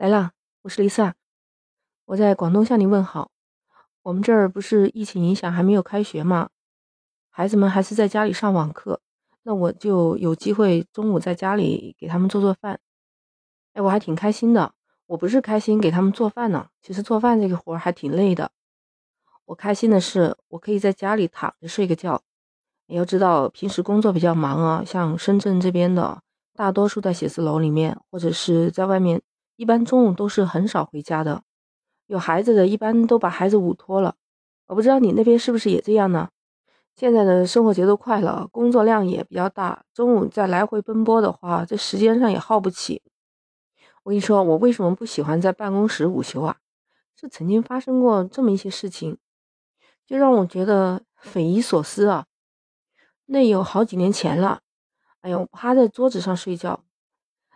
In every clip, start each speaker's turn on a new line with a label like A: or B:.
A: 来了，我是丽萨，我在广东向你问好。我们这儿不是疫情影响还没有开学吗？孩子们还是在家里上网课，那我就有机会中午在家里给他们做做饭。哎，我还挺开心的。我不是开心给他们做饭呢，其实做饭这个活儿还挺累的。我开心的是，我可以在家里躺着睡个觉。你要知道，平时工作比较忙啊，像深圳这边的，大多数在写字楼里面或者是在外面。一般中午都是很少回家的，有孩子的一般都把孩子午托了。我不知道你那边是不是也这样呢？现在的生活节奏快了，工作量也比较大，中午再来回奔波的话，这时间上也耗不起。我跟你说，我为什么不喜欢在办公室午休啊？是曾经发生过这么一些事情，就让我觉得匪夷所思啊。那有好几年前了，哎呦，趴在桌子上睡觉。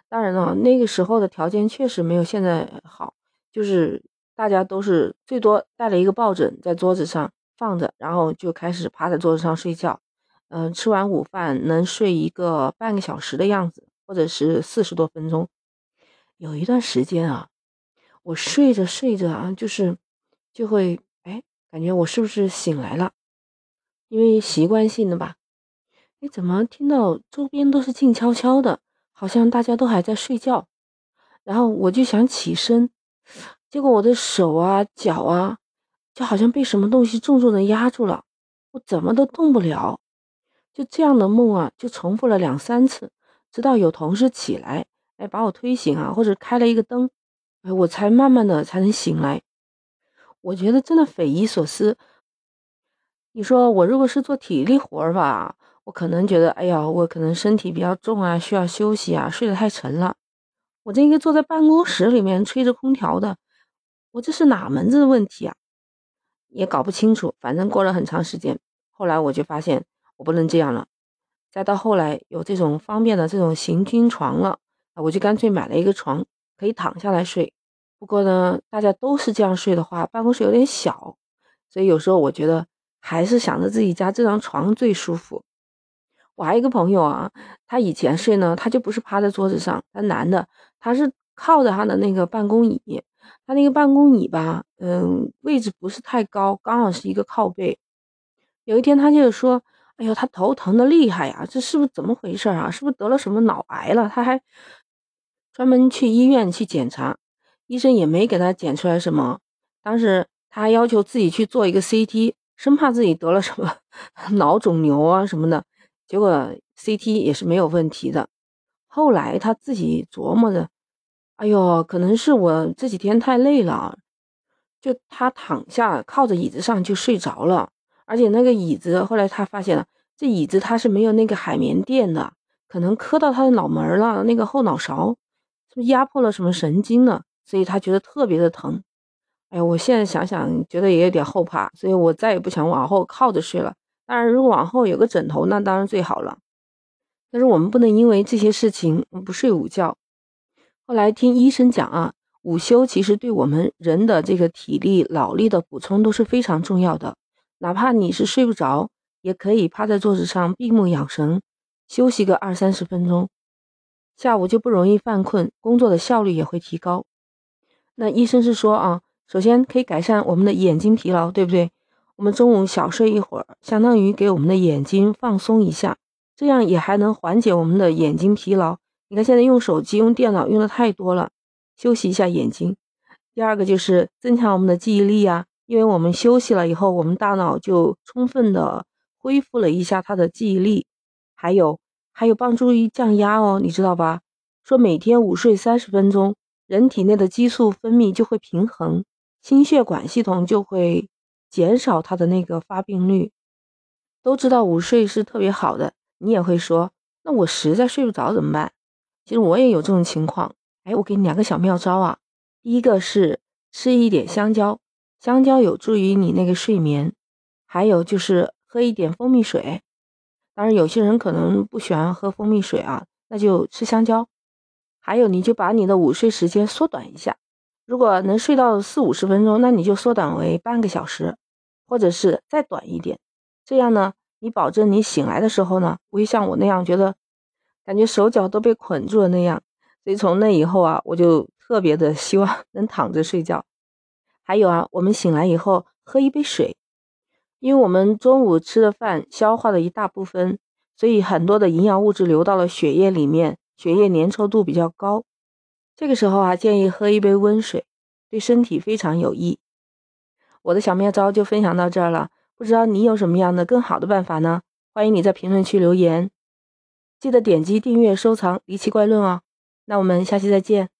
A: 当然了，那个时候的条件确实没有现在好，就是大家都是最多带了一个抱枕在桌子上放着，然后就开始趴在桌子上睡觉。嗯，吃完午饭能睡一个半个小时的样子，或者是四十多分钟。有一段时间啊，我睡着睡着啊，就是就会哎，感觉我是不是醒来了？因为习惯性的吧，哎，怎么听到周边都是静悄悄的？好像大家都还在睡觉，然后我就想起身，结果我的手啊、脚啊，就好像被什么东西重重的压住了，我怎么都动不了。就这样的梦啊，就重复了两三次，直到有同事起来，哎，把我推醒啊，或者开了一个灯，哎，我才慢慢的才能醒来。我觉得真的匪夷所思。你说我如果是做体力活儿吧？我可能觉得，哎呀，我可能身体比较重啊，需要休息啊，睡得太沉了。我这一个坐在办公室里面吹着空调的，我这是哪门子的问题啊？也搞不清楚。反正过了很长时间，后来我就发现我不能这样了。再到后来有这种方便的这种行军床了，我就干脆买了一个床，可以躺下来睡。不过呢，大家都是这样睡的话，办公室有点小，所以有时候我觉得还是想着自己家这张床最舒服。我还有一个朋友啊，他以前睡呢，他就不是趴在桌子上，他男的，他是靠着他的那个办公椅，他那个办公椅吧，嗯，位置不是太高，刚好是一个靠背。有一天他就说：“哎呦，他头疼的厉害呀，这是不是怎么回事啊？是不是得了什么脑癌了？”他还专门去医院去检查，医生也没给他检出来什么。当时他还要求自己去做一个 CT，生怕自己得了什么 脑肿瘤啊什么的。结果 CT 也是没有问题的。后来他自己琢磨着，哎呦，可能是我这几天太累了，就他躺下靠着椅子上就睡着了。而且那个椅子，后来他发现了，这椅子它是没有那个海绵垫的，可能磕到他的脑门了，那个后脑勺是不是压迫了什么神经了？所以他觉得特别的疼。哎，我现在想想，觉得也有点后怕，所以我再也不想往后靠着睡了。当然，如果往后有个枕头，那当然最好了。但是我们不能因为这些事情不睡午觉。后来听医生讲啊，午休其实对我们人的这个体力、脑力的补充都是非常重要的。哪怕你是睡不着，也可以趴在桌子上闭目养神，休息个二三十分钟，下午就不容易犯困，工作的效率也会提高。那医生是说啊，首先可以改善我们的眼睛疲劳，对不对？我们中午小睡一会儿，相当于给我们的眼睛放松一下，这样也还能缓解我们的眼睛疲劳。你看现在用手机、用电脑用的太多了，休息一下眼睛。第二个就是增强我们的记忆力啊，因为我们休息了以后，我们大脑就充分的恢复了一下它的记忆力。还有还有帮助于降压哦，你知道吧？说每天午睡三十分钟，人体内的激素分泌就会平衡，心血管系统就会。减少它的那个发病率，都知道午睡是特别好的。你也会说，那我实在睡不着怎么办？其实我也有这种情况。哎，我给你两个小妙招啊。第一个是吃一点香蕉，香蕉有助于你那个睡眠。还有就是喝一点蜂蜜水。当然，有些人可能不喜欢喝蜂蜜水啊，那就吃香蕉。还有，你就把你的午睡时间缩短一下。如果能睡到四五十分钟，那你就缩短为半个小时。或者是再短一点，这样呢，你保证你醒来的时候呢，不会像我那样觉得，感觉手脚都被捆住了那样。所以从那以后啊，我就特别的希望能躺着睡觉。还有啊，我们醒来以后喝一杯水，因为我们中午吃的饭消化了一大部分，所以很多的营养物质流到了血液里面，血液粘稠度比较高。这个时候啊，建议喝一杯温水，对身体非常有益。我的小妙招就分享到这儿了，不知道你有什么样的更好的办法呢？欢迎你在评论区留言，记得点击订阅、收藏《离奇怪论》哦。那我们下期再见。